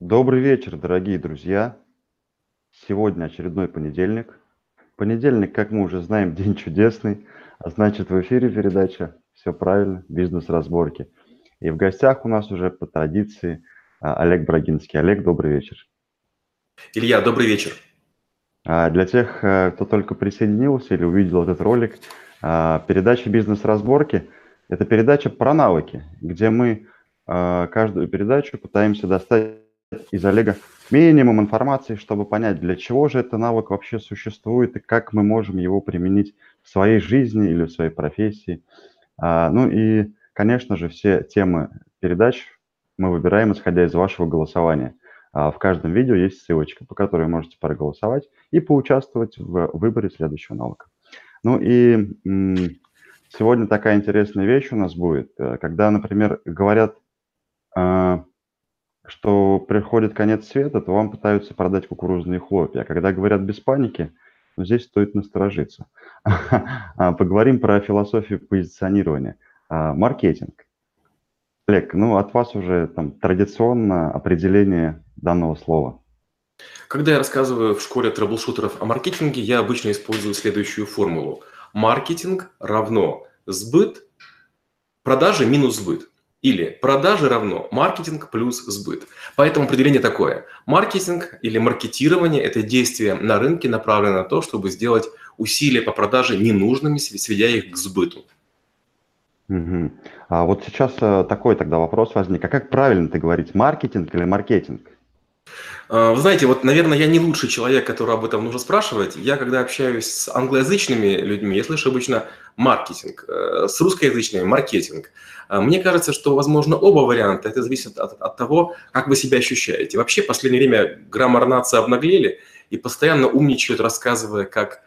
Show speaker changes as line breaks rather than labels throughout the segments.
Добрый вечер, дорогие друзья. Сегодня очередной понедельник. Понедельник, как мы уже знаем, день чудесный, а значит в эфире передача «Все правильно. Бизнес-разборки». И в гостях у нас уже по традиции а, Олег Брагинский. Олег, добрый вечер.
Илья, добрый вечер.
А, для тех, э, кто только присоединился или увидел этот ролик, а, передача «Бизнес-разборки» – это передача про навыки, где мы каждую передачу пытаемся достать из Олега минимум информации, чтобы понять, для чего же этот навык вообще существует и как мы можем его применить в своей жизни или в своей профессии. А, ну и, конечно же, все темы передач мы выбираем, исходя из вашего голосования. А в каждом видео есть ссылочка, по которой вы можете проголосовать и поучаствовать в выборе следующего навыка. Ну и сегодня такая интересная вещь у нас будет, э, когда, например, говорят а, что приходит конец света, то вам пытаются продать кукурузные хлопья. А когда говорят без паники, ну, здесь стоит насторожиться. А, поговорим про философию позиционирования. А, маркетинг. Олег, ну от вас уже там традиционно определение данного слова.
Когда я рассказываю в школе трэблшутеров о маркетинге, я обычно использую следующую формулу. Маркетинг равно сбыт, продажи минус сбыт. Или продажи равно маркетинг плюс сбыт. Поэтому определение такое. Маркетинг или маркетирование – это действие на рынке, направленное на то, чтобы сделать усилия по продаже ненужными, сведя их к сбыту.
Угу. А вот сейчас э, такой тогда вопрос возник. А как правильно ты говорить, маркетинг или маркетинг?
А, вы знаете, вот, наверное, я не лучший человек, который об этом нужно спрашивать. Я, когда общаюсь с англоязычными людьми, я слышу обычно маркетинг, э, с русскоязычными – маркетинг. А, мне кажется, что, возможно, оба варианта. Это зависит от, от того, как вы себя ощущаете. Вообще, в последнее время граммар нации обнаглели и постоянно умничают, рассказывая, как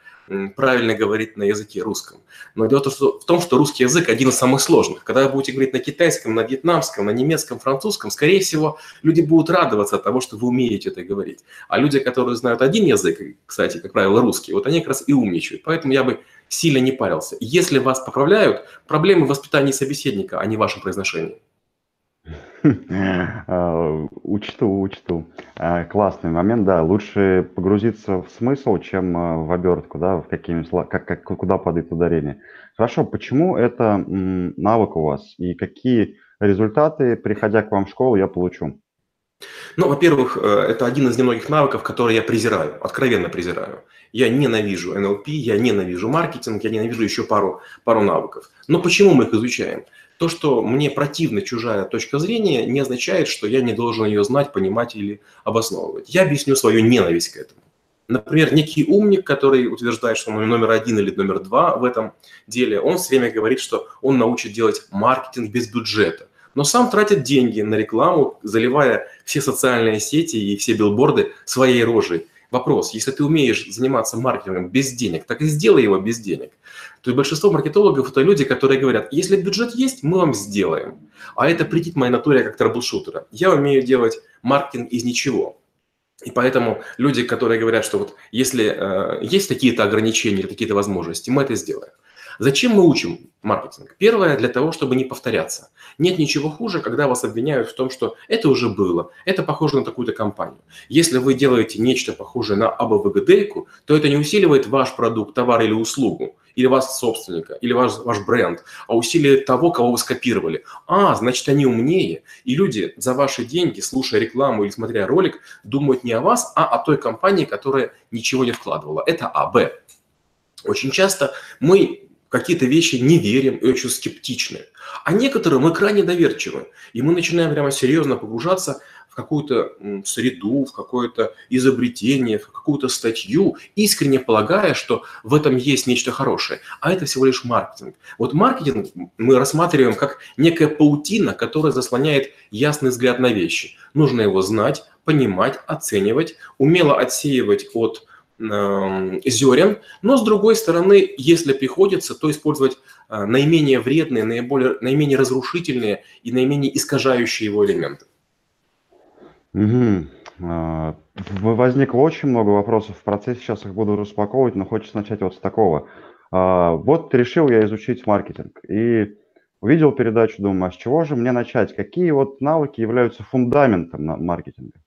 правильно говорить на языке русском. Но дело в том, что русский язык один из самых сложных. Когда вы будете говорить на китайском, на вьетнамском, на немецком, французском, скорее всего, люди будут радоваться от того, что вы умеете это говорить. А люди, которые знают один язык, кстати, как правило, русский, вот они как раз и умничают. Поэтому я бы сильно не парился. Если вас поправляют, проблемы в воспитании собеседника, а не в вашем произношении.
Учту, учту. А, классный момент, да. Лучше погрузиться в смысл, чем а, в обертку, да, в какими как, как, куда падает ударение. Хорошо, почему это навык у вас и какие результаты, приходя к вам в школу, я получу?
Ну, во-первых, э, это один из немногих навыков, которые я презираю, откровенно презираю. Я ненавижу НЛП, я ненавижу маркетинг, я ненавижу еще пару, пару навыков. Но почему мы их изучаем? То, что мне противна чужая точка зрения, не означает, что я не должен ее знать, понимать или обосновывать. Я объясню свою ненависть к этому. Например, некий умник, который утверждает, что он номер один или номер два в этом деле, он все время говорит, что он научит делать маркетинг без бюджета. Но сам тратит деньги на рекламу, заливая все социальные сети и все билборды своей рожей. Вопрос, если ты умеешь заниматься маркетингом без денег, так и сделай его без денег. То есть большинство маркетологов это люди, которые говорят, если бюджет есть, мы вам сделаем. А это претит моей натуре как troubleshooter а. Я умею делать маркетинг из ничего. И поэтому люди, которые говорят, что вот если э, есть какие-то ограничения какие-то возможности, мы это сделаем. Зачем мы учим маркетинг? Первое, для того, чтобы не повторяться. Нет ничего хуже, когда вас обвиняют в том, что это уже было, это похоже на такую-то компанию. Если вы делаете нечто похожее на АБВГД, то это не усиливает ваш продукт, товар или услугу, или вас собственника, или ваш, ваш бренд, а усиливает того, кого вы скопировали. А, значит, они умнее. И люди за ваши деньги, слушая рекламу или смотря ролик, думают не о вас, а о той компании, которая ничего не вкладывала. Это А. Б. Очень часто мы какие-то вещи не верим и очень скептичны. А некоторые мы крайне доверчивы. И мы начинаем прямо серьезно погружаться в какую-то среду, в какое-то изобретение, в какую-то статью, искренне полагая, что в этом есть нечто хорошее. А это всего лишь маркетинг. Вот маркетинг мы рассматриваем как некая паутина, которая заслоняет ясный взгляд на вещи. Нужно его знать, понимать, оценивать, умело отсеивать от зерен, но с другой стороны, если приходится, то использовать э, наименее вредные, наиболее, наименее разрушительные и наименее искажающие его элементы.
Угу. Возникло очень много вопросов в процессе, сейчас их буду распаковывать, но хочется начать вот с такого. А, вот решил я изучить маркетинг и увидел передачу, думаю, а с чего же мне начать? Какие вот навыки являются фундаментом маркетинга?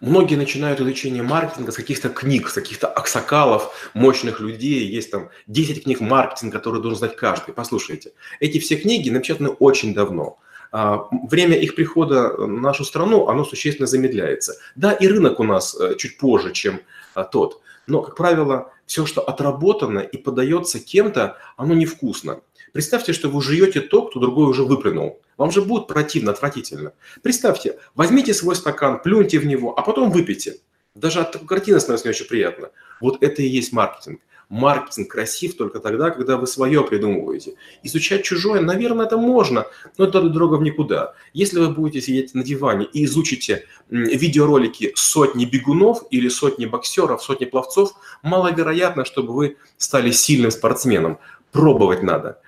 Многие начинают изучение маркетинга с каких-то книг, с каких-то аксакалов, мощных людей. Есть там 10 книг маркетинга, которые должен знать каждый. Послушайте, эти все книги напечатаны очень давно. А, время их прихода в нашу страну, оно существенно замедляется. Да, и рынок у нас э, чуть позже, чем а, тот. Но, как правило, все, что отработано и подается кем-то, оно невкусно. Представьте, что вы жуете то, кто другой уже выплюнул. Вам же будет противно, отвратительно. Представьте, возьмите свой стакан, плюньте в него, а потом выпейте. Даже от такой картины становится не очень приятно. Вот это и есть маркетинг. Маркетинг красив только тогда, когда вы свое придумываете. Изучать чужое, наверное, это можно, но это дорога в никуда. Если вы будете сидеть на диване и изучите видеоролики сотни бегунов или сотни боксеров, сотни пловцов, маловероятно, чтобы вы стали сильным спортсменом. Пробовать надо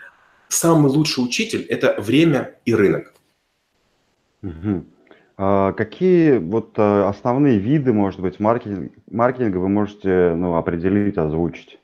самый лучший учитель – это время и рынок.
Угу. А какие вот а, основные виды, может быть, маркетинг, маркетинга вы можете ну, определить, озвучить?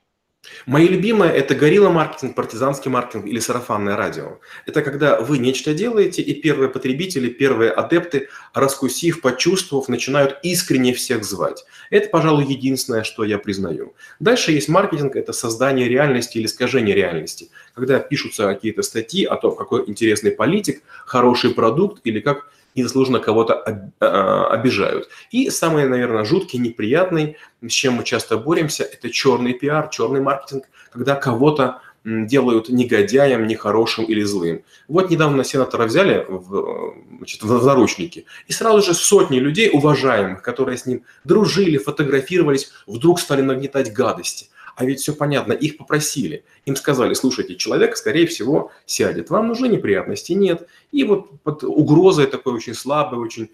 Мои любимые – это горилла маркетинг, партизанский маркетинг или сарафанное радио. Это когда вы нечто делаете, и первые потребители, первые адепты, раскусив, почувствовав, начинают искренне всех звать. Это, пожалуй, единственное, что я признаю. Дальше есть маркетинг – это создание реальности или искажение реальности. Когда пишутся какие-то статьи о том, какой интересный политик, хороший продукт или как незаслуженно кого-то а, обижают. И самый, наверное, жуткий, неприятный, с чем мы часто боремся, это черный пиар, черный маркетинг, когда кого-то делают негодяем, нехорошим или злым. Вот недавно сенатора взяли в, значит, в наручники, и сразу же сотни людей, уважаемых, которые с ним дружили, фотографировались, вдруг стали нагнетать гадости. А ведь все понятно, их попросили. Им сказали, слушайте, человек, скорее всего, сядет. Вам нужны неприятности? Нет. И вот под угрозой такой очень слабой, очень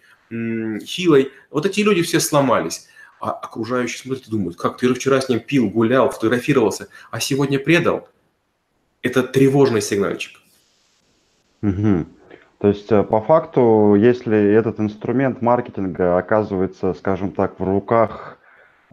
хилой, вот эти люди все сломались. А окружающие смотрят и думают, как ты вчера с ним пил, гулял, фотографировался, а сегодня предал. Это тревожный сигнальчик.
Угу. То есть, э, по факту, если этот инструмент маркетинга оказывается, скажем так, в руках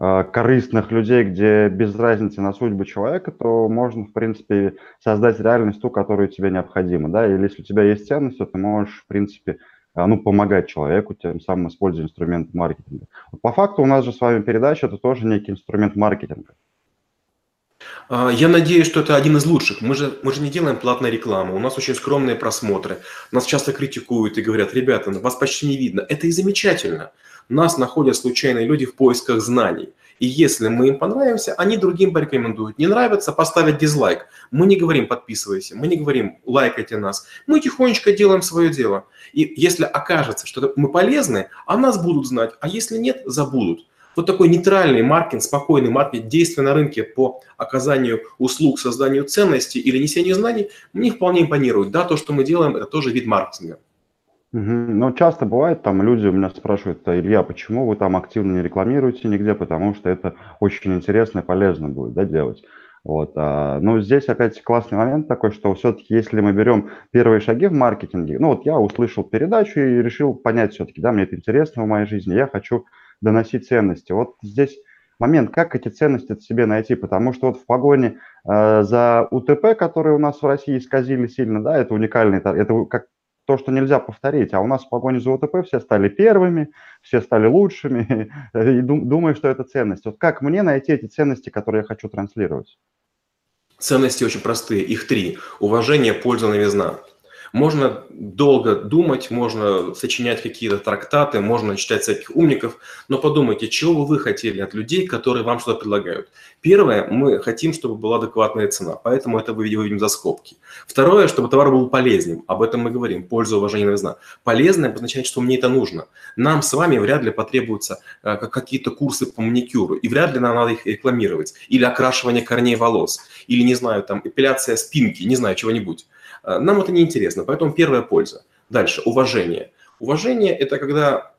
корыстных людей, где без разницы на судьбу человека, то можно, в принципе, создать реальность ту, которая тебе необходима, да, или если у тебя есть ценность, то ты можешь, в принципе, э, ну, помогать человеку, тем самым используя инструмент маркетинга. По факту у нас же с вами передача, это тоже некий инструмент маркетинга.
А, я надеюсь, что это один из лучших. Мы же, мы же не делаем платной рекламы, у нас очень скромные просмотры. Нас часто критикуют и говорят, ребята, вас почти не видно. Это и замечательно нас находят случайные люди в поисках знаний. И если мы им понравимся, они другим порекомендуют. Не нравится, поставят дизлайк. Мы не говорим подписывайся, мы не говорим лайкайте нас. Мы тихонечко делаем свое дело. И если окажется, что мы полезны, о нас будут знать, а если нет, забудут. Вот такой нейтральный маркетинг, спокойный маркетинг, действия на рынке по оказанию услуг, созданию ценностей или несению знаний, мне вполне импонирует. Да, то, что мы делаем, это тоже вид маркетинга.
Мгм. Ну, часто бывает, там люди у меня спрашивают: "А, Илья, почему вы там активно не рекламируете нигде?" Потому что это очень интересно и полезно будет, да, делать. Вот, а, ну, здесь опять классный момент такой, что все-таки, если мы берем первые шаги в маркетинге, ну, вот я услышал передачу и решил понять все-таки, да, мне это интересно в моей жизни, я хочу доносить ценности. Вот здесь момент, как эти ценности себе найти, потому что вот в погоне э, за УТП, которые у нас в России исказили сильно, да, это уникальный, это как то, что нельзя повторить. А у нас в погоне за ОТП все стали первыми, все стали лучшими, и думаю, что это ценность. Вот как мне найти эти ценности, которые я хочу транслировать?
Ценности очень простые, их три. Уважение, польза, новизна. Можно долго думать, можно сочинять какие-то трактаты, можно читать всяких умников, но подумайте, чего вы хотели от людей, которые вам что-то предлагают. Первое, мы хотим, чтобы была адекватная цена, поэтому это мы видим за скобки. Второе, чтобы товар был полезным, об этом мы говорим, польза, уважение, новизна. Полезное означает, что мне это нужно. Нам с вами вряд ли потребуются э, какие-то курсы по маникюру, и вряд ли нам надо их рекламировать, или окрашивание корней волос, или, не знаю, там, эпиляция спинки, не знаю, чего-нибудь. Э, нам это не интересно, поэтому первая польза. Дальше, уважение. Уважение – это когда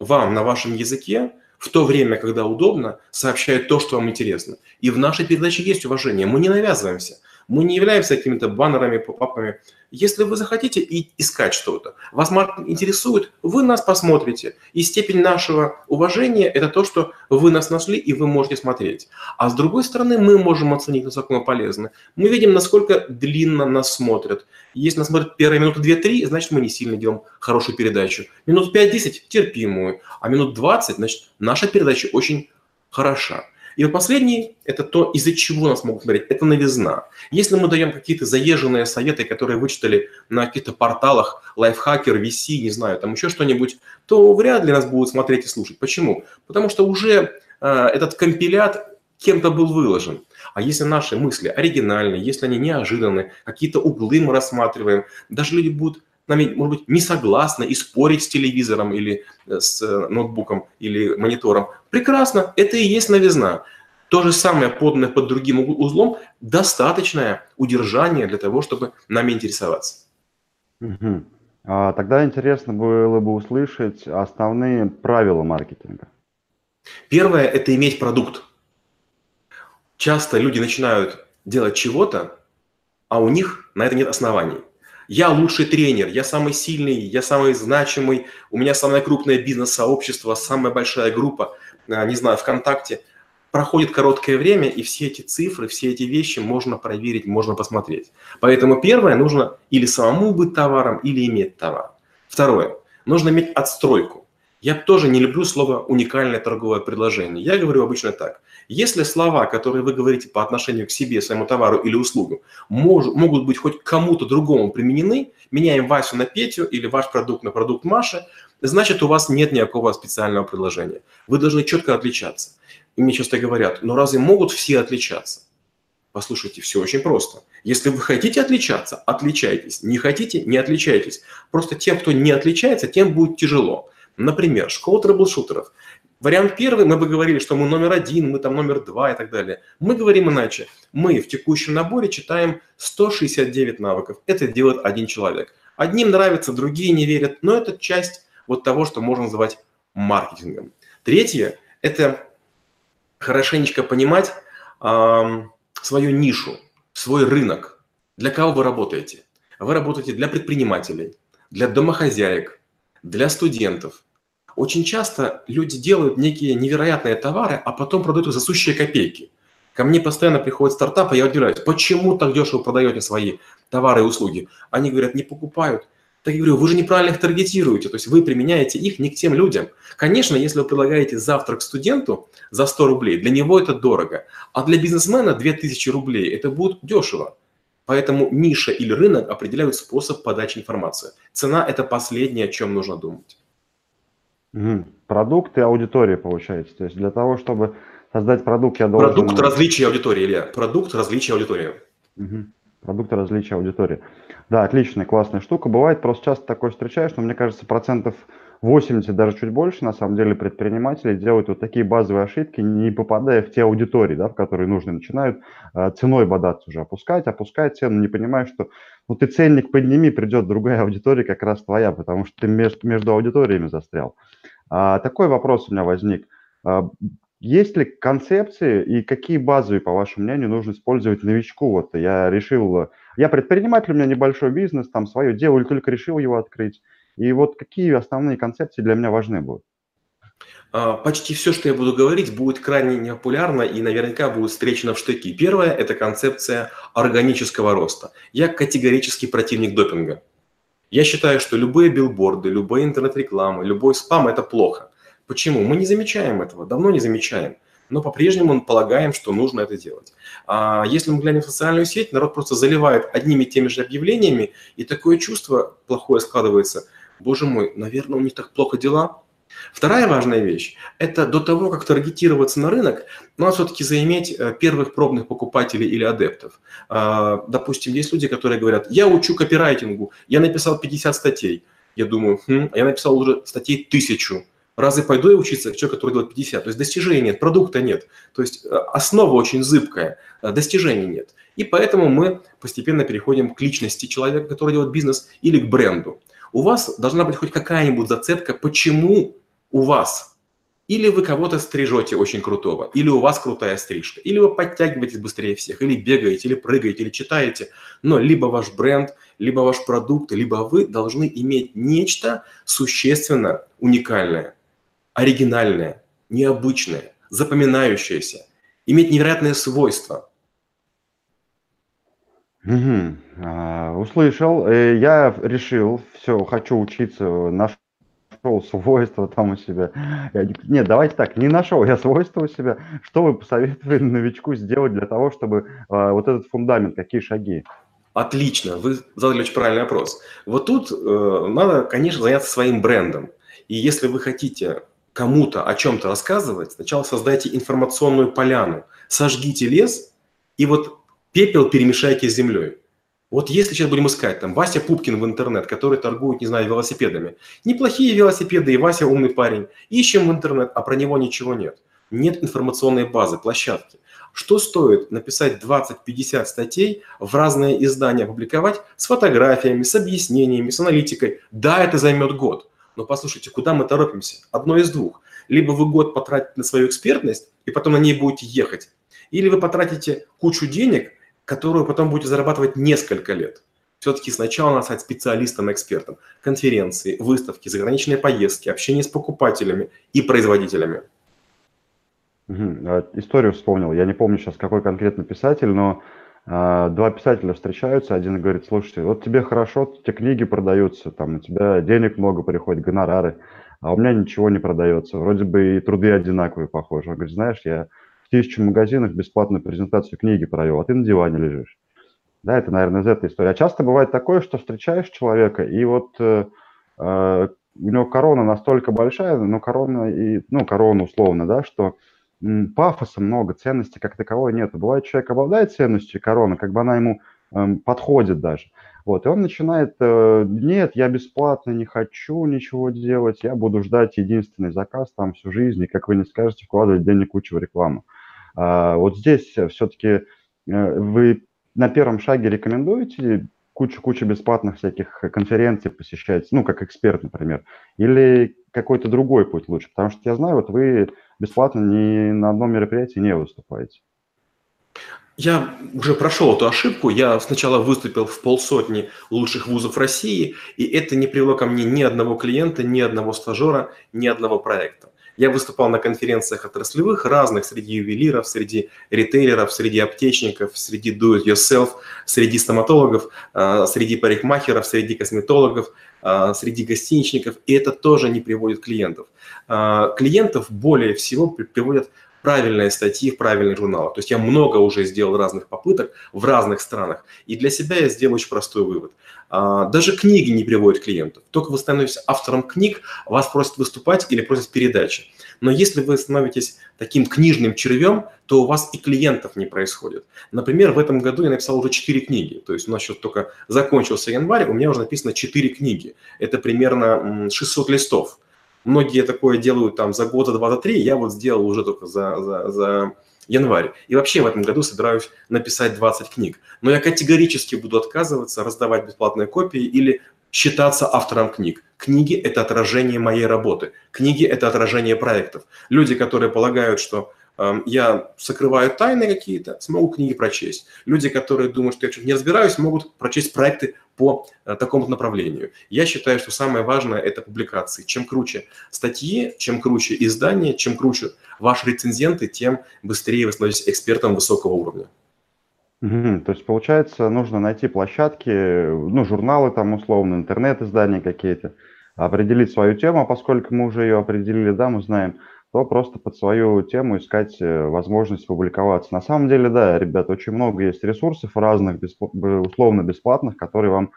вам на вашем языке в то время, когда удобно, сообщают то, что вам интересно. И в нашей передаче есть уважение. Мы не навязываемся. Мы не являемся какими-то баннерами, попапами. Если вы захотите и искать что-то, вас маркетинг интересует, вы нас посмотрите. И степень нашего уважения – это то, что вы нас нашли и вы можете смотреть. А с другой стороны, мы можем оценить, насколько мы полезны. Мы видим, насколько длинно нас смотрят. Если нас смотрят первые минуты 2-3, значит, мы не сильно делаем хорошую передачу. Минут 5-10 – терпимую. А минут 20, значит, наша передача очень хороша. И вот последний – это то, из-за чего нас могут смотреть. Это новизна. Если мы даем какие-то заезженные советы, которые вычитали на каких-то порталах, лайфхакер, VC, не знаю, там еще что-нибудь, то вряд ли нас будут смотреть и слушать. Почему? Потому что уже э, этот компилят кем-то был выложен. А если наши мысли оригинальные, если они неожиданные, какие-то углы мы рассматриваем, даже люди будут нами, может быть, не согласны и спорить с телевизором или э, с э, ноутбуком или монитором. Прекрасно, это и есть новизна. То же самое, поданное под другим узлом, достаточное удержание для того, чтобы нами интересоваться.
Угу. А, тогда интересно было бы услышать основные правила маркетинга.
Первое – это иметь продукт. Часто люди начинают делать чего-то, а у них на это нет оснований я лучший тренер, я самый сильный, я самый значимый, у меня самое крупное бизнес-сообщество, самая большая группа, э, не знаю, ВКонтакте. Проходит короткое время, и все эти цифры, все эти вещи можно проверить, можно посмотреть. Поэтому первое, нужно или самому быть товаром, или иметь товар. Второе, нужно иметь отстройку. Я тоже не люблю слово «уникальное торговое предложение». Я говорю обычно так. Если слова, которые вы говорите по отношению к себе, своему товару или услугу, мож, могут быть хоть кому-то другому применены, меняем Васю на Петю или ваш продукт на продукт Маши, значит, у вас нет никакого специального предложения. Вы должны четко отличаться. И мне часто говорят, но разве могут все отличаться? Послушайте, все очень просто. Если вы хотите отличаться, отличайтесь. Не хотите, не отличайтесь. Просто тем, кто не отличается, тем будет тяжело. Например, школа трэблшутеров. Вариант первый, мы бы говорили, что мы номер один, мы там номер два и так далее. Мы говорим иначе. Мы в текущем наборе читаем 169 навыков. Это делает один человек. Одним нравится, другие не верят, но это часть вот того, что можно называть маркетингом. Третье – это хорошенечко понимать э, свою нишу, свой рынок. Для кого вы работаете? Вы работаете для предпринимателей, для домохозяек, для студентов – очень часто люди делают некие невероятные товары, а потом продают их за сущие копейки. Ко мне постоянно приходят стартапы, я удивляюсь, почему так дешево продаете свои товары и услуги? Они говорят, не покупают. Так я говорю, вы же неправильно их таргетируете, то есть вы применяете их не к тем людям. Конечно, если вы предлагаете завтрак студенту за 100 рублей, для него это дорого, а для бизнесмена 2000 рублей это будет дешево. Поэтому ниша или рынок определяют способ подачи информации. Цена – это последнее, о чем нужно думать.
Мгм. Продукт и аудитория получается. То есть для того, чтобы создать продукт, я должен...
Продукт различия аудитории, Илья. Продукт различия аудитории.
Мгм. Продукты различия аудитории. Да, отличная, классная штука. Бывает, просто часто такое встречаешь, но мне кажется, процентов 80, даже чуть больше, на самом деле, предприниматели делают вот такие базовые ошибки, не попадая в те аудитории, да, в которые нужны, начинают э, ценой бодаться уже, опускать, опускать цену, не понимая, что ну ты ценник подними, придет другая аудитория, как раз твоя, потому что ты между, между аудиториями застрял. А, такой вопрос у меня возник. А, есть ли концепции и какие базовые, по вашему мнению, нужно использовать новичку? Вот я решил, я предприниматель, у меня небольшой бизнес, там свое дело, только решил его открыть. И вот какие основные концепции для меня важны будут?
А, почти все, что я буду говорить, будет крайне непопулярно и наверняка будет встречено в штыки. Первое – это концепция органического роста. Я категорический противник допинга. Я считаю, что любые билборды, любые интернет-рекламы, любой спам – это плохо. Почему? Мы не замечаем этого, давно не замечаем. Но по-прежнему полагаем, что нужно это делать. А если мы глянем в социальную сеть, народ просто заливает одними и теми же объявлениями, и такое чувство плохое складывается. Боже мой, наверное, у них так плохо дела, Вторая важная вещь – это до того, как таргетироваться на рынок, надо все-таки заиметь э, первых пробных покупателей или адептов. А, допустим, есть люди, которые говорят, я учу копирайтингу, я написал 50 статей. Я думаю, хм, а я написал уже статей тысячу. Разве пойду я учиться человек, который делает 50? То есть достижений нет, продукта нет. То есть э, основа очень зыбкая, э, достижений нет. И поэтому мы постепенно переходим к личности человека, который делает бизнес, или к бренду. У вас должна быть хоть какая-нибудь зацепка, почему у вас Или вы кого-то стрижете очень крутого, или у вас крутая стрижка, или вы подтягиваетесь быстрее всех, или бегаете, или прыгаете, или читаете. Но либо ваш бренд, либо ваш продукт, либо вы должны иметь нечто существенно уникальное, оригинальное, необычное, запоминающееся, иметь невероятные свойства.
Угу. А, услышал. Э, я решил, все, хочу учиться, наш нашел свойства там у себя. Я, нет, давайте так, не нашел я свойства у себя. Что вы посоветовали новичку сделать для того, чтобы э, вот этот фундамент, какие шаги?
Отлично, вы задали очень правильный вопрос. Вот тут э, надо, конечно, заняться своим брендом. И если вы хотите кому-то о чем-то рассказывать, сначала создайте информационную поляну, сожгите лес и вот пепел перемешайте с землей. Вот если сейчас будем искать, там, Вася Пупкин в интернет, который торгует, не знаю, велосипедами. Неплохие велосипеды, и Вася умный парень. Ищем в интернет, а про него ничего нет. Нет информационной базы, площадки. Что стоит написать 20-50 статей в разные издания, опубликовать с фотографиями, с объяснениями, с аналитикой? Да, это займет год. Но послушайте, куда мы торопимся? Одно из двух. Либо вы год потратите на свою экспертность, и потом на ней будете ехать. Или вы потратите кучу денег, которую потом будете зарабатывать несколько лет. Все-таки сначала надо стать специалистом, экспертом. Конференции, выставки, заграничные поездки, общение с покупателями и производителями.
Угу. Историю вспомнил. Я не помню сейчас, какой конкретно писатель, но э, два писателя встречаются. Один говорит, слушайте, вот тебе хорошо, тебе книги продаются, там у тебя денег много приходит, гонорары, а у меня ничего не продается. Вроде бы и труды одинаковые, похожи. Он говорит, знаешь, я тысячу магазинах бесплатную презентацию книги провел, а ты на диване лежишь. Да, это, наверное, из этой истории. А часто бывает такое, что встречаешь человека, и вот э, э, у него корона настолько большая, ну, корона, и, ну, корона условно, да, что пафоса много, ценности как таковой нет. Бывает, человек обладает ценностью короны, как бы она ему э, подходит даже. Вот, и он начинает, э, нет, я бесплатно не хочу ничего делать, я буду ждать единственный заказ там всю жизнь, и, как вы не скажете, вкладывать денег кучу в рекламу. Вот здесь все-таки э, вы на первом шаге рекомендуете кучу-кучу бесплатных всяких конференций посещать, ну, как эксперт, например, или какой-то другой путь лучше? Потому что я знаю, вот вы бесплатно ни на одном мероприятии не выступаете.
Я уже прошел эту ошибку. Я сначала выступил в полсотни лучших вузов России, и это не привело ко мне ни одного клиента, ни одного стажера, ни одного проекта. Я выступал на конференциях отраслевых, разных, среди ювелиров, среди ритейлеров, среди аптечников, среди do-it-yourself, среди стоматологов, а, среди парикмахеров, среди косметологов, а, среди гостиничников, и это тоже не приводит клиентов. А, клиентов более всего приводят правильные статьи в правильных журналах. То есть я много уже сделал разных попыток в разных странах. И для себя я сделал очень простой вывод. А, даже книги не приводят клиентов. Только вы становитесь автором книг, вас просят выступать или просят передачи. Но если вы становитесь таким книжным червем, то у вас и клиентов не происходит. Например, в этом году я написал уже 4 книги. То есть у нас сейчас только закончился январь, у меня уже написано 4 книги. Это примерно 600 листов. Многие такое делают там за год, за два, за три. Я вот сделал уже только за, за, за январь. И вообще в этом году собираюсь написать 20 книг. Но я категорически буду отказываться раздавать бесплатные копии или считаться автором книг. Книги – это отражение моей работы. Книги – это отражение проектов. Люди, которые полагают, что я сокрываю тайны какие-то, смогу книги прочесть. Люди, которые думают, что я что-то не разбираюсь, могут прочесть проекты по э, такому направлению. Я считаю, что самое важное – это публикации. Чем круче статьи, чем круче издания, чем круче ваши рецензенты, тем быстрее вы становитесь экспертом высокого уровня.
Угу. То есть, получается, нужно найти площадки, ну, журналы там условно, интернет-издания какие-то, определить свою тему, а поскольку мы уже ее определили, да, мы знаем, то просто под свою тему искать э, возможность публиковаться. На самом деле, да, ребят, очень много есть ресурсов разных, условно бесплатных, которые вам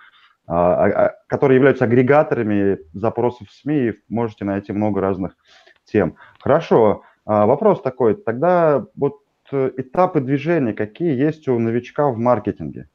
а, а, а, которые являются агрегаторами запросов в СМИ, и можете найти много разных тем. Хорошо, вопрос такой, тогда вот э, этапы движения какие есть у новичка в маркетинге?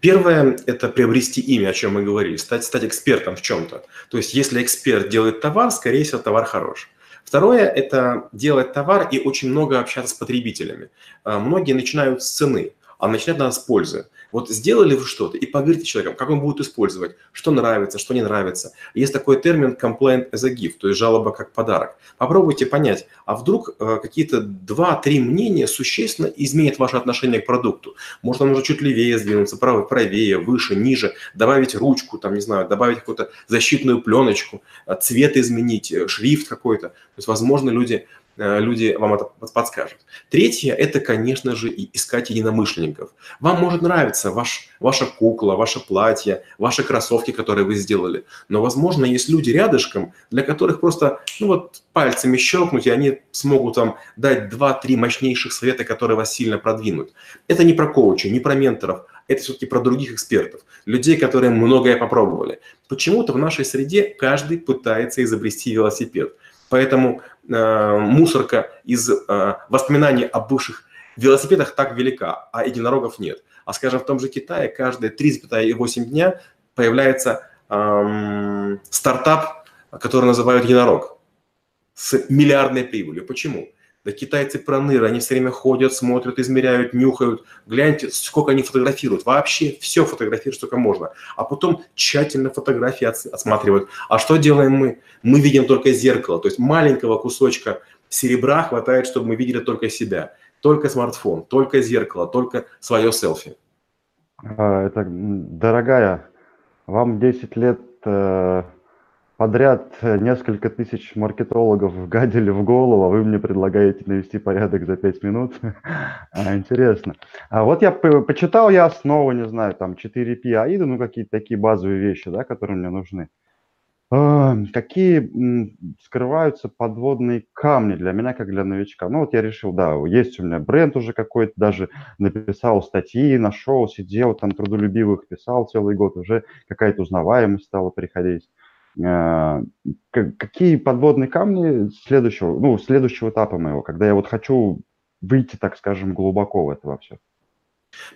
Первое – это приобрести имя, о чем мы говорили, стать, стать экспертом в чем-то. То есть, если эксперт делает товар, скорее всего, товар хорош. Второе – это делать товар и очень много общаться с потребителями. А, многие начинают с цены. А начинать надо с пользы. Вот сделали вы что-то и поговорите с человеком, как он будет использовать, что нравится, что не нравится. Есть такой термин complaint as a gift, то есть жалоба как подарок. Попробуйте понять, а вдруг э, какие-то два-три мнения существенно изменят ваше отношение к продукту. Может, вам нужно чуть левее сдвинуться, правее, правее, выше, ниже, добавить ручку, там, не знаю, добавить какую-то защитную пленочку, э, цвет изменить, э, шрифт какой-то. То есть, возможно, люди люди вам это подскажут. Третье – это, конечно же, искать единомышленников. Вам может нравиться ваш, ваша кукла, ваше платье, ваши кроссовки, которые вы сделали. Но, возможно, есть люди рядышком, для которых просто ну вот, пальцами щелкнуть, и они смогут вам дать 2-3 мощнейших совета, которые вас сильно продвинут. Это не про коучей, не про менторов, это все-таки про других экспертов, людей, которые многое попробовали. Почему-то в нашей среде каждый пытается изобрести велосипед – Поэтому э, мусорка из э, воспоминаний о бывших велосипедах так велика, а единорогов нет. А скажем, в том же Китае каждые 3,8 дня появляется эм, стартап, который называют единорог с миллиардной прибылью. Почему? Да китайцы проныры, они все время ходят, смотрят, измеряют, нюхают. Гляньте, сколько они фотографируют. Вообще все фотографируют, сколько можно. А потом тщательно фотографии осматривают. А что делаем мы? Мы видим только зеркало. То есть маленького кусочка серебра хватает, чтобы мы видели только себя. Только смартфон, только зеркало, только свое селфи.
А, это, дорогая, вам 10 лет э, подряд э, несколько тысяч маркетологов гадили в голову, а вы мне предлагаете навести порядок за пять минут. а, интересно. А вот я почитал я основу, не знаю, там 4P AIDA, ну какие-то такие базовые вещи, да, которые мне нужны. А, какие скрываются подводные камни для меня, как для новичка? Ну вот я решил, да, есть у меня бренд уже какой-то, даже написал статьи, нашел, сидел, там трудолюбивых писал целый год, уже какая-то узнаваемость стала приходить. А, какие подводные камни следующего, ну, следующего этапа моего, когда я вот хочу выйти, так скажем, глубоко в это во все?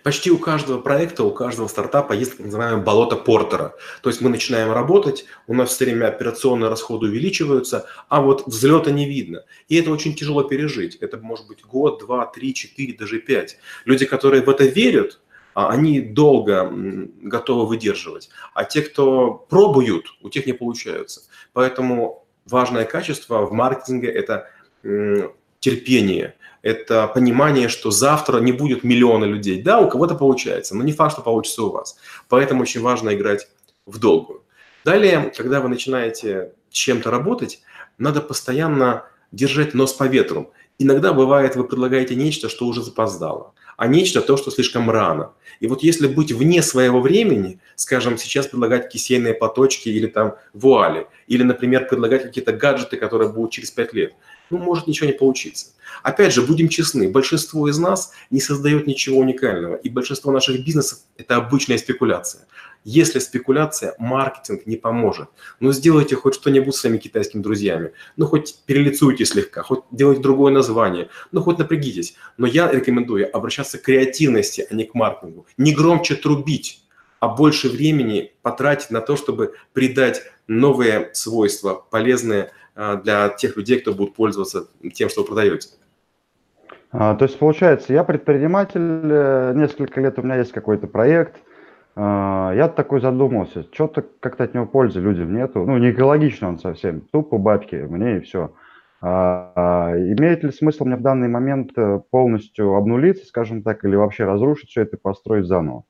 Почти у каждого проекта, у каждого стартапа есть так называемое болото Портера. То есть мы начинаем работать, у нас все время операционные расходы увеличиваются, а вот взлета не видно. И это очень тяжело пережить. Это может быть год, два, три, четыре, даже пять. Люди, которые в это верят, они долго готовы выдерживать. А те, кто пробуют, у тех не получаются. Поэтому важное качество в маркетинге – это терпение, это понимание, что завтра не будет миллиона людей. Да, у кого-то получается, но не факт, что получится у вас. Поэтому очень важно играть в долгую. Далее, когда вы начинаете чем-то работать, надо постоянно держать нос по ветру. Иногда бывает, вы предлагаете нечто, что уже запоздало а нечто то, что слишком рано. И вот если быть вне своего времени, скажем, сейчас предлагать кисейные платочки или там вуали, или, например, предлагать какие-то гаджеты, которые будут через 5 лет, ну, может ничего не получиться. Опять же, будем честны, большинство из нас не создает ничего уникального, и большинство наших бизнесов – это обычная спекуляция. Если спекуляция, маркетинг не поможет. Но сделайте хоть что-нибудь с своими китайскими друзьями. Ну, хоть перелицуйте слегка, хоть делайте другое название, ну, хоть напрягитесь. Но я рекомендую обращаться к креативности, а не к маркетингу. Не громче трубить, а больше времени потратить на то, чтобы придать новые свойства, полезные а, для тех людей, кто будет пользоваться тем, что вы продаете.
А, то есть, получается, я предприниматель, э, несколько лет у меня есть какой-то проект – я такой задумался, что-то как-то от него пользы людям нету. Ну, не экологично он совсем, тупо бабки, мне и все. А, а, имеет ли смысл мне в данный момент э, полностью обнулиться, скажем так, или вообще разрушить все это и построить заново?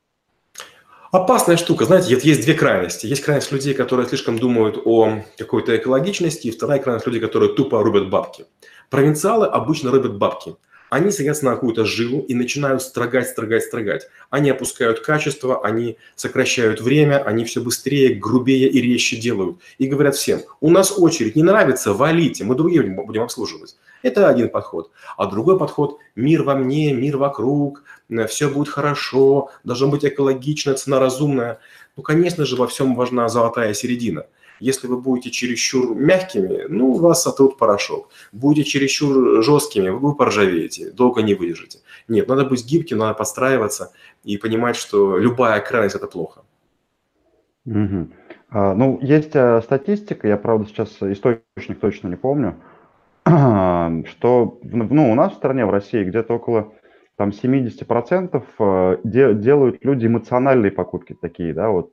Опасная штука. Знаете, есть две крайности. Есть крайность людей, которые слишком думают о какой-то экологичности, и вторая крайность людей, которые тупо рубят бабки. Провинциалы обычно рубят бабки – они садятся на какую-то жилу и начинают строгать, строгать, строгать. Они опускают качество, они сокращают время, они все быстрее, грубее и резче делают. И говорят всем, у нас очередь, не нравится, валите, мы другие будем обслуживать. Это один подход. А другой подход – мир во мне, мир вокруг, все будет хорошо, должно быть экологично, цена разумная. Ну, конечно же, во всем важна золотая середина – если вы будете чересчур мягкими, ну, у вас сотрут порошок. Будете чересчур жесткими, вы поржавеете, долго не выдержите. Нет, надо быть гибким, надо подстраиваться и понимать, что любая крайность – это плохо.
Угу. А, ну, есть а, статистика, я, правда, сейчас источник точно не помню, что ну, у нас в стране, в России, где-то около там 70% э, де, делают люди эмоциональные покупки такие, да, вот.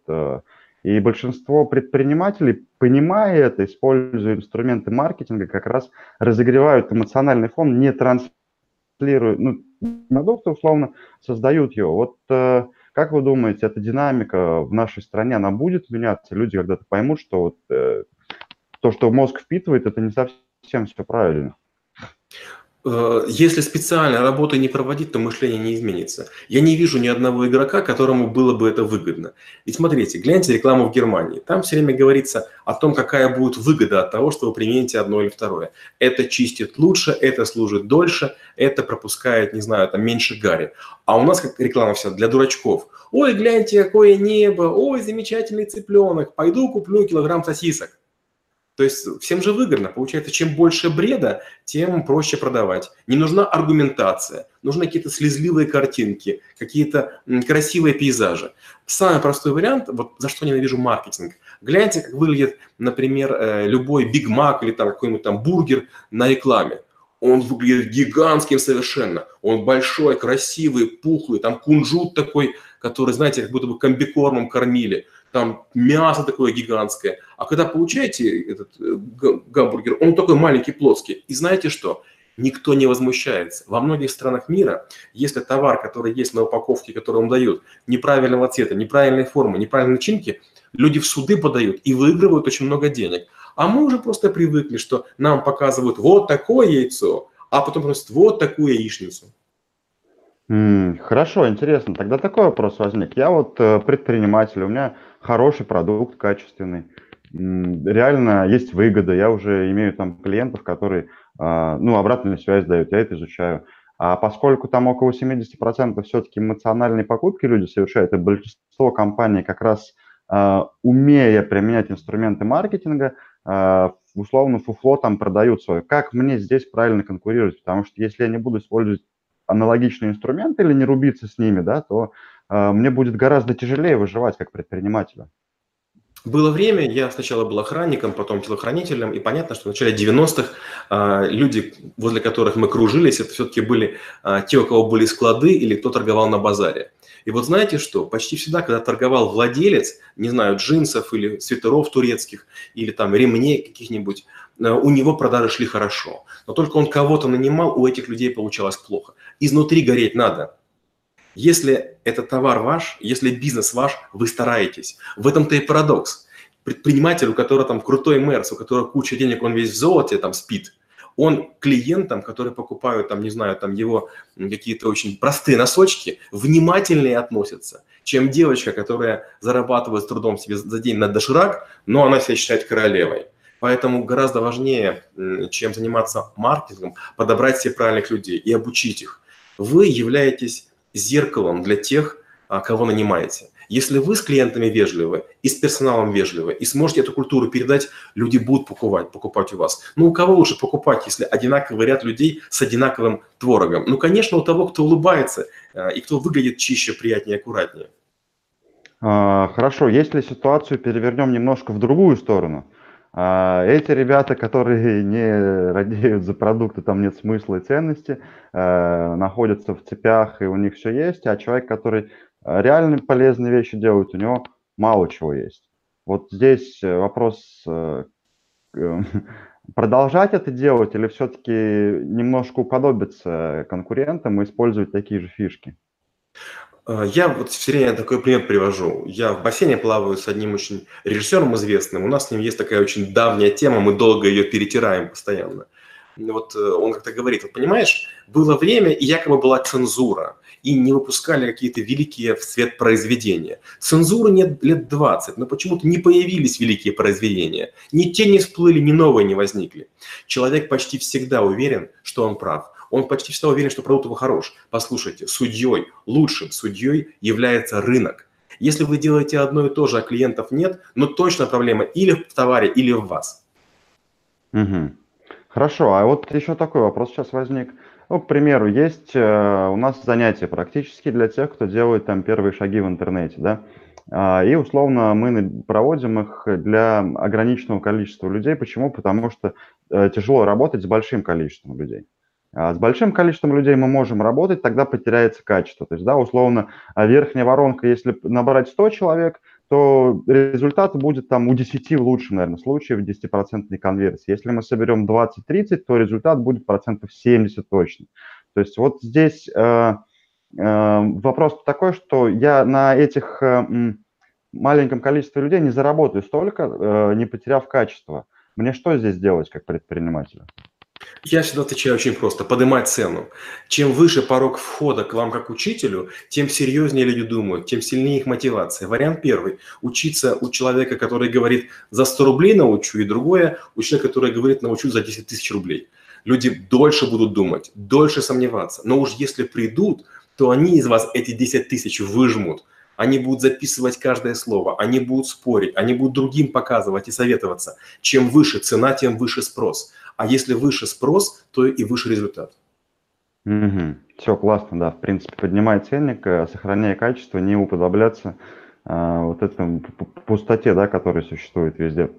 И большинство предпринимателей, понимая это, используя инструменты маркетинга, как раз разогревают эмоциональный фон, не транслируют, ну, продукты условно создают его. Вот э, как вы думаете, эта динамика в нашей стране, она будет меняться? Люди когда-то поймут, что вот э, то, что мозг впитывает, это не совсем все правильно.
Э, если специально работы не проводить, то мышление не изменится. Я не вижу ни одного игрока, которому было бы это выгодно. И смотрите, гляньте рекламу в Германии. Там все время говорится о том, какая будет выгода от того, что вы примените одно или второе. Это чистит лучше, это служит дольше, это пропускает, не знаю, там меньше гари. А у нас как реклама вся для дурачков. Ой, гляньте, какое небо, ой, замечательный цыпленок, пойду куплю килограмм сосисок. То есть всем же выгодно. Получается, чем больше бреда, тем проще продавать. Не нужна аргументация, нужны какие-то слезливые картинки, какие-то красивые пейзажи. Самый простой вариант, вот за что ненавижу маркетинг. Гляньте, как выглядит, например, э, любой Биг Мак или там какой-нибудь там бургер на рекламе. Он выглядит гигантским совершенно. Он большой, красивый, пухлый, там кунжут такой, который, знаете, как будто бы комбикормом кормили – там мясо такое гигантское. А когда получаете этот э, гамбургер, он такой маленький, плоский. И знаете что? Никто не возмущается. Во многих странах мира, если товар, который есть на упаковке, который вам дают, неправильного цвета, неправильной формы, неправильной начинки, люди в суды подают и выигрывают очень много денег. А мы уже просто привыкли, что нам показывают вот такое яйцо, а потом просят вот такую яичницу.
Хорошо, интересно. Тогда такой вопрос возник. Я вот э, предприниматель, у меня хороший продукт, качественный. Реально есть выгода. Я уже имею там клиентов, которые а, ну, обратную связь дают, я это изучаю. А поскольку там около 70% все-таки эмоциональные покупки люди совершают, и большинство компаний как раз а, умея применять инструменты маркетинга, а, условно фуфло там продают свое. Как мне здесь правильно конкурировать? Потому что если я не буду использовать аналогичные инструменты или не рубиться с ними, да, то э, мне будет гораздо тяжелее выживать как предпринимателю.
Было время, я сначала был охранником, потом телохранителем, и понятно, что в начале 90-х э, а, люди, возле которых мы кружились, это все-таки были э, те, у кого были склады или кто торговал на базаре. И вот знаете что, почти всегда, когда торговал владелец, не знаю, джинсов или свитеров турецких, или там ремней каких-нибудь, Э, у него продажи шли хорошо. Но только он кого-то нанимал, у этих людей получалось плохо. Изнутри гореть надо. Если это товар ваш, если бизнес ваш, вы стараетесь. В этом-то и парадокс. Предприниматель, у которого там крутой мэрс, у которого куча денег, он весь в золоте там спит, он клиентам, которые покупают там, не знаю, там его какие-то очень простые носочки, внимательнее относятся, чем девочка, которая зарабатывает с трудом себе за день на доширак, но она себя считает королевой. Поэтому гораздо важнее, чем заниматься маркетингом, подобрать все правильных людей и обучить их. Вы являетесь зеркалом для тех, а, кого нанимаете. Если вы с клиентами вежливы и с персоналом вежливы, и сможете эту культуру передать, люди будут покупать, покупать у вас. Ну, у кого лучше покупать, если одинаковый ряд людей с одинаковым творогом? Ну, конечно, у того, кто улыбается а, и кто выглядит чище, приятнее, аккуратнее.
А, хорошо, если ситуацию перевернем немножко в другую сторону – эти ребята, которые не радеют за продукты, там нет смысла и ценности, э, находятся в цепях, и у них все есть, а человек, который э, реально полезные вещи делает, у него мало чего есть. Вот здесь э, вопрос, продолжать это делать или все-таки немножко уподобиться конкурентам и использовать такие же фишки?
А, я вот все время такой пример привожу. Я в бассейне плаваю с одним очень режиссером известным. У нас с ним есть такая очень давняя тема, мы долго ее перетираем постоянно. Вот э, он как-то говорит, вот понимаешь, было время, и якобы была цензура, и не выпускали какие-то великие в свет произведения. Цензуры нет лет 20, но почему-то не появились великие произведения. Ни те не всплыли, ни новые не возникли. Человек почти всегда уверен, что он прав он почти всегда уверен, что продукт его хорош. Послушайте, судьей, лучшим судьей является рынок. Если вы делаете одно и то же, а клиентов нет, но точно проблема или в товаре, или в вас.
Угу. Хорошо, а вот еще такой вопрос сейчас возник. Ну, к примеру, есть э, у нас занятия практически для тех, кто делает там первые шаги в интернете, да, а, и условно мы проводим их для ограниченного количества людей. Почему? Потому что э, тяжело работать с большим количеством людей. А с большим количеством людей мы можем работать, тогда потеряется качество. То есть, да, условно, а верхняя воронка, если набрать 100 человек, то результат будет там у 10 в лучшем, наверное, случае в 10% конверсии. Если мы соберем 20-30, то результат будет процентов 70 точно. То есть вот здесь э, э, вопрос такой, что я на этих э, маленьком количестве людей не заработаю столько, э, не потеряв качество. Мне что здесь делать как предпринимателю?
Я всегда отвечаю очень просто. Поднимать цену. Чем выше порог входа к вам как учителю, тем серьезнее люди думают, тем сильнее их мотивация. Вариант первый. Учиться у человека, который говорит «за 100 рублей научу», и другое – у человека, который говорит «научу за 10 тысяч рублей». Люди дольше будут думать, дольше сомневаться. Но уж если придут, то они из вас эти 10 тысяч выжмут. Они будут записывать каждое слово, они будут спорить, они будут другим показывать и советоваться. Чем выше цена, тем выше спрос. А если выше спрос, то и выше результат.
Угу. Все классно, да. В принципе, поднимай ценник, э, сохраняя качество, не уподобляться а, вот этой пустоте, да, которая существует везде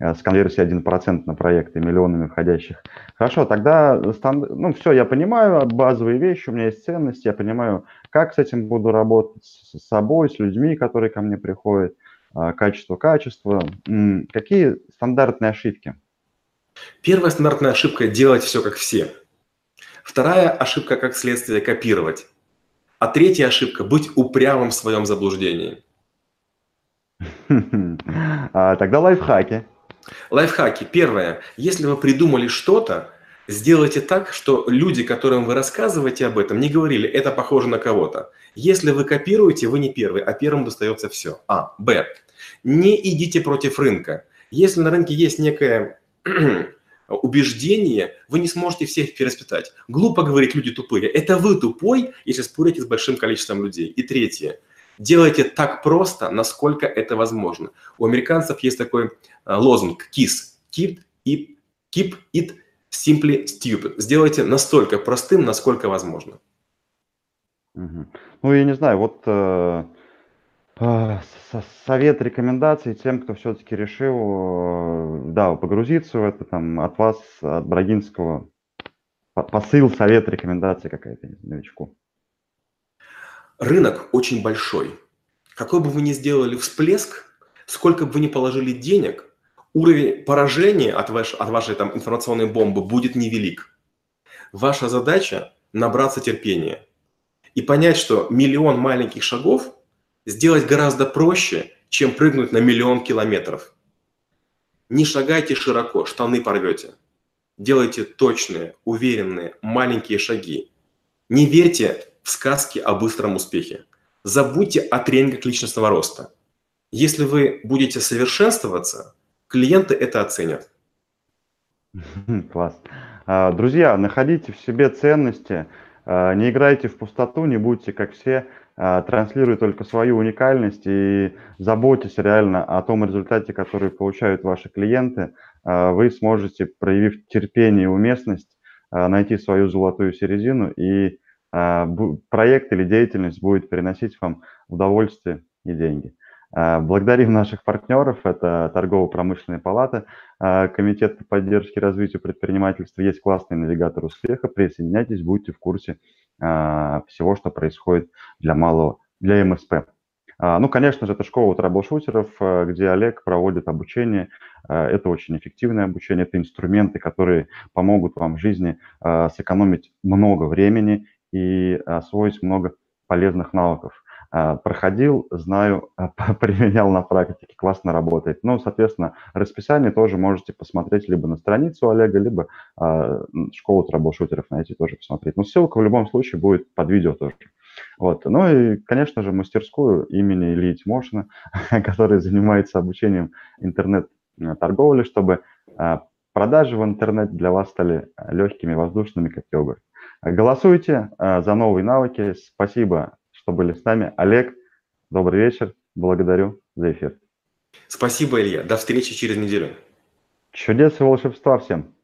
э, с конверсией 1% на проекты, миллионами входящих. Хорошо, тогда, ну, все, я понимаю базовые вещи, у меня есть ценности, я понимаю, как с этим буду работать, с собой, с людьми, которые ко мне приходят, а, качество, качество. Какие стандартные ошибки?
Первая стандартная ошибка – делать все как все. Вторая ошибка, как следствие, копировать. А третья ошибка – быть упрямым в своем заблуждении.
А, тогда лайфхаки.
Лайфхаки. Первое. Если вы придумали что-то, сделайте так, что люди, которым вы рассказываете об этом, не говорили, это похоже на кого-то. Если вы копируете, вы не первый, а первым достается все. А. Б. Не идите против рынка. Если на рынке есть некая убеждение, вы не сможете всех переспитать. Глупо говорить, люди тупые. Это вы тупой, если спорите с большим количеством людей. И третье. Делайте так просто, насколько это возможно. У американцев есть такой э, лозунг KISS. Keep it, keep it simply stupid. Сделайте настолько простым, насколько возможно.
Ну, я не знаю, вот э, а, совет, рекомендации тем, кто все-таки решил, э, да, погрузиться в это, там, от вас, от Брагинского, посыл, совет, рекомендация какая-то новичку.
Рынок очень большой. Какой бы вы ни сделали всплеск, сколько бы вы ни положили денег, уровень поражения от, ваш, от вашей там, информационной бомбы будет невелик. Ваша задача – набраться терпения и понять, что миллион маленьких шагов – сделать гораздо проще, чем прыгнуть на миллион километров. Не шагайте широко, штаны порвете. Делайте точные, уверенные, маленькие шаги. Не верьте в сказки о быстром успехе. Забудьте о тренингах личностного роста. Если вы будете совершенствоваться, клиенты это оценят.
Класс. А, друзья, находите в себе ценности, а, не играйте в пустоту, не будьте как все. А, транслируй только свою уникальность и заботьтесь реально о том результате, который получают ваши клиенты. Вы сможете, проявив терпение и уместность, найти свою золотую середину, и проект или деятельность будет приносить вам удовольствие и деньги. Благодарим наших партнеров. Это Торгово-промышленная палата, Комитет по поддержке и развитию предпринимательства. Есть классный навигатор успеха. Присоединяйтесь, будьте в курсе а, всего, что происходит для малого, для МСП. А, ну, конечно же, это школа трэблшутеров, а, где Олег проводит обучение. Это очень эффективное обучение, это инструменты, которые помогут вам в жизни сэкономить много времени и освоить много полезных навыков. Проходил, знаю, применял на практике, классно работает. Ну, соответственно, расписание тоже можете посмотреть либо на страницу Олега, либо школу трэблшутеров найти тоже посмотреть. Но ссылка в любом случае будет под видео тоже. Вот. Ну и, конечно же, мастерскую имени Ильи Тимошина, который занимается обучением интернет-торговли, чтобы продажи в интернет для вас стали легкими, воздушными, как йога. Голосуйте за новые навыки. Спасибо, что были с нами. Олег, добрый вечер. Благодарю за эфир.
Спасибо, Илья. До встречи через неделю.
Чудес и волшебства всем.